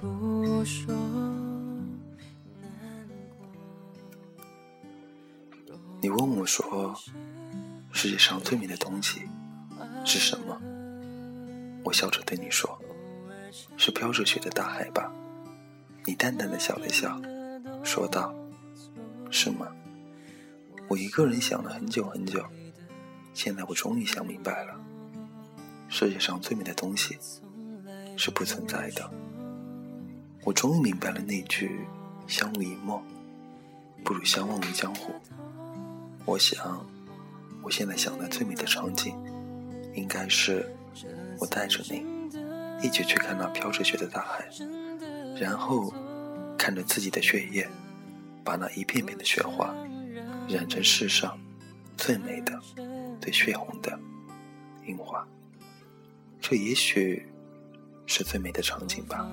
不说你问我说，世界上最美的东西是什么？我笑着对你说，是飘着雪的大海吧。你淡淡的笑了笑，说道：“是吗？”我一个人想了很久很久，现在我终于想明白了，世界上最美的东西是不存在的。我终于明白了那句“相濡以沫，不如相忘于江湖”。我想，我现在想的最美的场景，应该是我带着你一起去看那飘着雪的大海。然后，看着自己的血液，把那一片片的雪花染成世上最美的、最血红的樱花。这也许是最美的场景吧。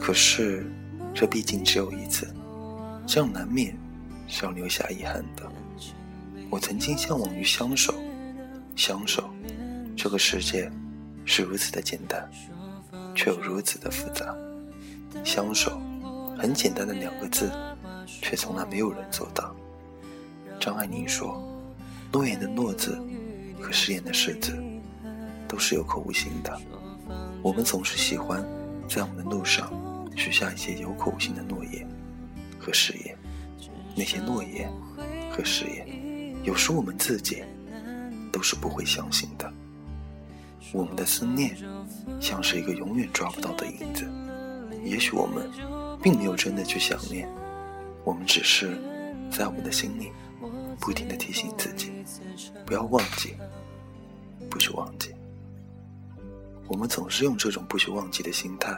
可是，这毕竟只有一次，这样难免是要留下遗憾的。我曾经向往于相守，相守，这个世界是如此的简单，却又如此的复杂。相守，很简单的两个字，却从来没有人做到。张爱玲说：“诺言的诺字和誓言的誓字，都是有口无心的。我们总是喜欢在我们的路上许下一些有口无心的诺言和誓言。那些诺言和誓言，有时我们自己都是不会相信的。我们的思念，像是一个永远抓不到的影子。”也许我们并没有真的去想念，我们只是在我们的心里不停的提醒自己，不要忘记，不许忘记。我们总是用这种不许忘记的心态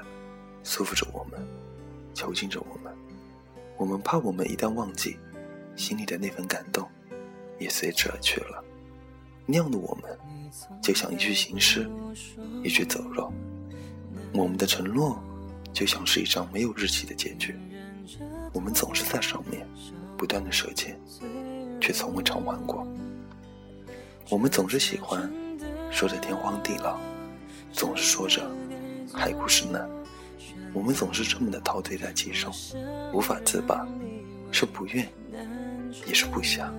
束缚着我们，囚禁着我们。我们怕我们一旦忘记，心里的那份感动也随之而去了。那样的我们，就像一具行尸，一具走肉。我们的承诺。就像是一张没有日期的结局，我们总是在上面不断的舍弃，却从未偿还过。我们总是喜欢说着天荒地老，总是说着海枯石烂，我们总是这么的陶醉在其中，无法自拔，是不愿，也是不想。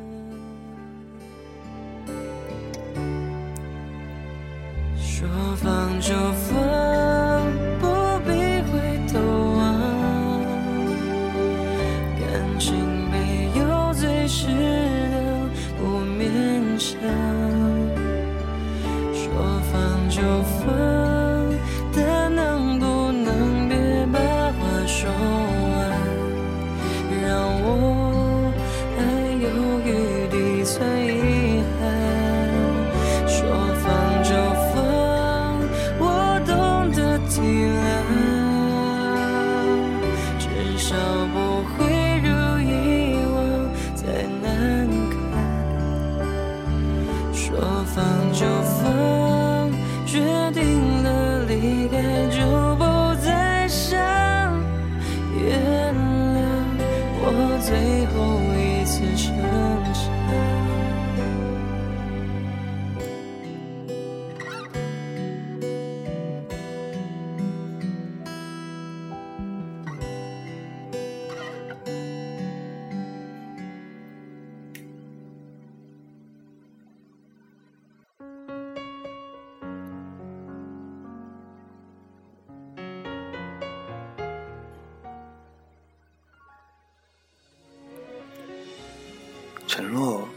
承诺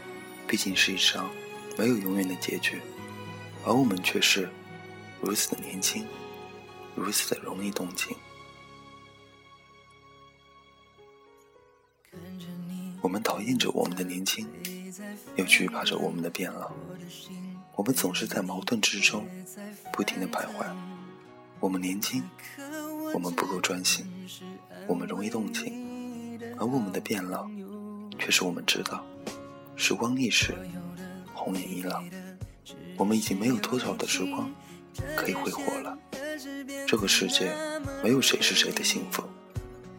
毕竟是一场没有永远的结局，而我们却是如此的年轻，如此的容易动情。我们讨厌着我们的年轻，又惧怕着我们的变老。我们总是在矛盾之中不停的徘徊。我们年轻，我们不够专心，我们容易动情，而我们的变老，却是我们知道。时光易逝，红颜易老，我们已经没有多少的时光可以挥霍了。这个世界没有谁是谁的幸福，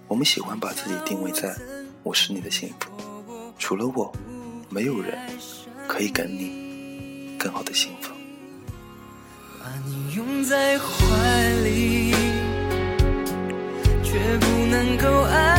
我们喜欢把自己定位在“我是你的幸福”，除了我，没有人可以给你更好的幸福。把你拥在怀里，却不能够爱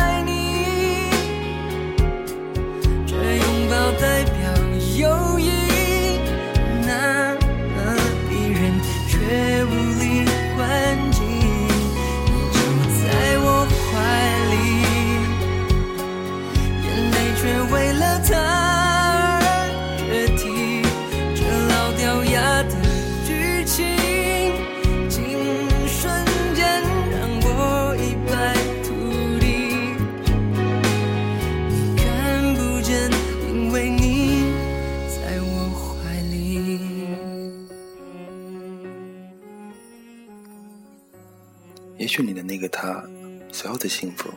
也许你的那个他所要的幸福，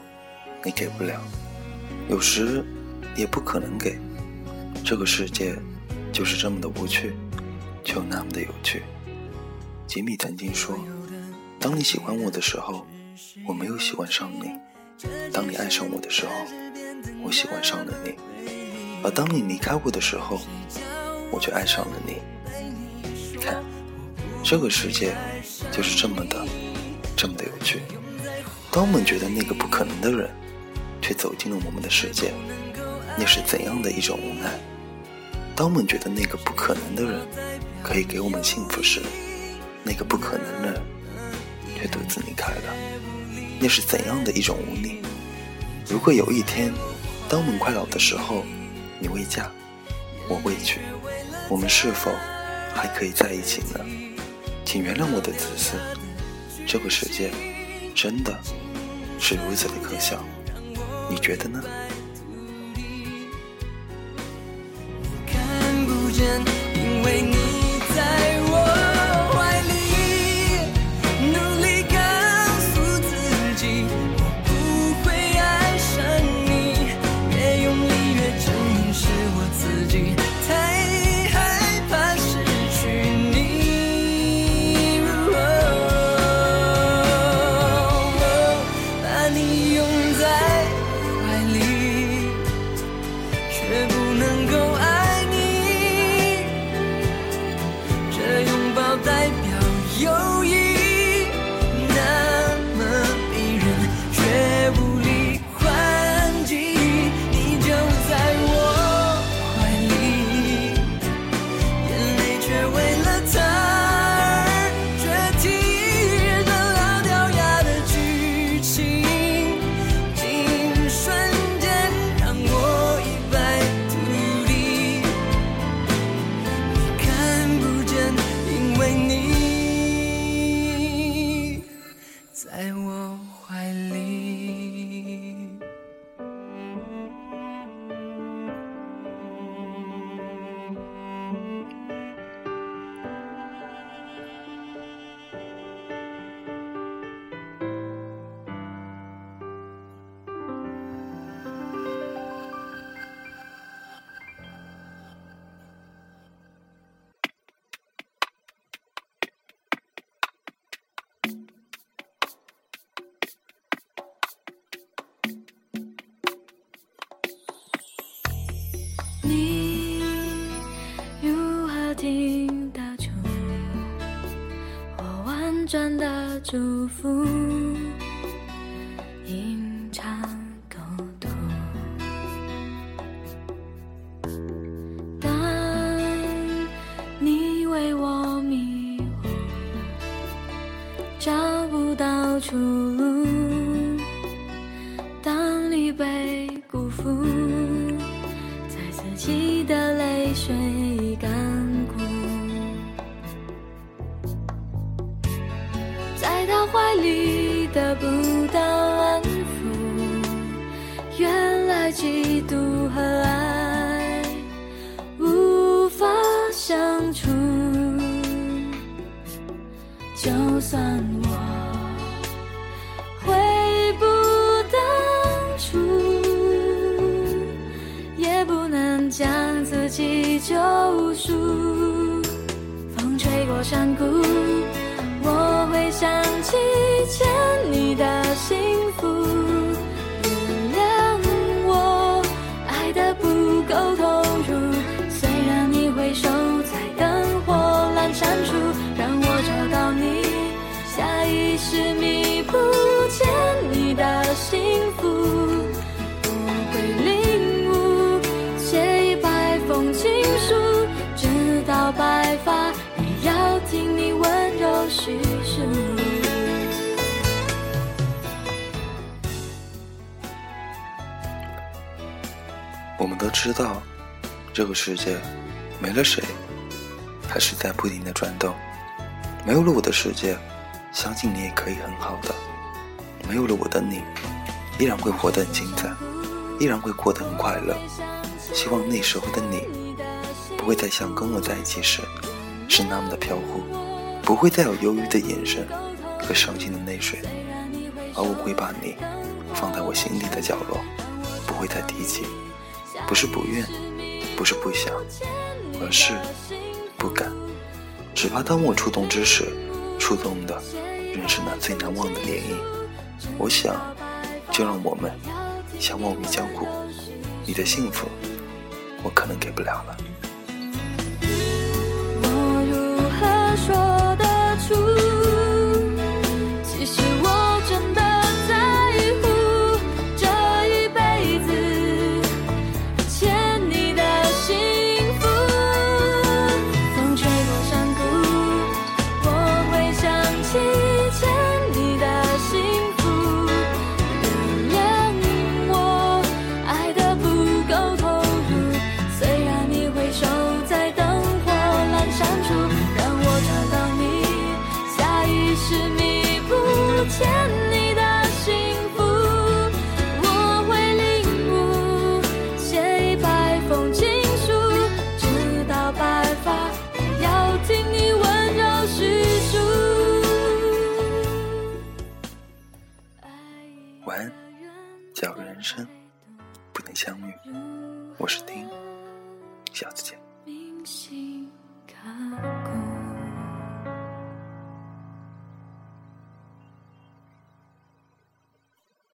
你给不了，有时也不可能给。这个世界就是这么的无趣，却又那么的有趣。吉米曾经说：“当你喜欢我的时候，我没有喜欢上你；当你爱上我的时候，我喜欢上了你；而当你离开我的时候，我却爱上了你。”看，这个世界就是这么的。这么的有趣。当我们觉得那个不可能的人，却走进了我们的世界，那是怎样的一种无奈？当我们觉得那个不可能的人可以给我们幸福时，那个不可能的人却独自离开了，那是怎样的一种无力？如果有一天，当我们快老的时候，你未嫁，我未娶，我们是否还可以在一起呢？请原谅我的自私。这个世界真的是如此的可笑，你觉得呢？祝福？在他怀里得不到安抚，原来嫉妒和爱无法相处。就算我悔不当初。也不能将自己救赎。风吹过山谷，想起欠你的幸福。原谅我爱的不够投入，虽然你回首在灯火阑珊处，让我找到你，下意识知道，这个世界没了谁，还是在不停的转动。没有了我的世界，相信你也可以很好的。没有了我的你，依然会活得很精彩，依然会过得很快乐。希望那时候的你，不会再像跟我在一起时，是那么的飘忽，不会再有忧郁的眼神和伤心的泪水，而我会把你放在我心里的角落，不会再提起。不是不愿，不是不想，而是不敢。只怕当我触动之时，触动的仍是那最难忘的涟漪。我想，就让我们相忘于江湖。你的幸福，我可能给不了了。生不能相遇，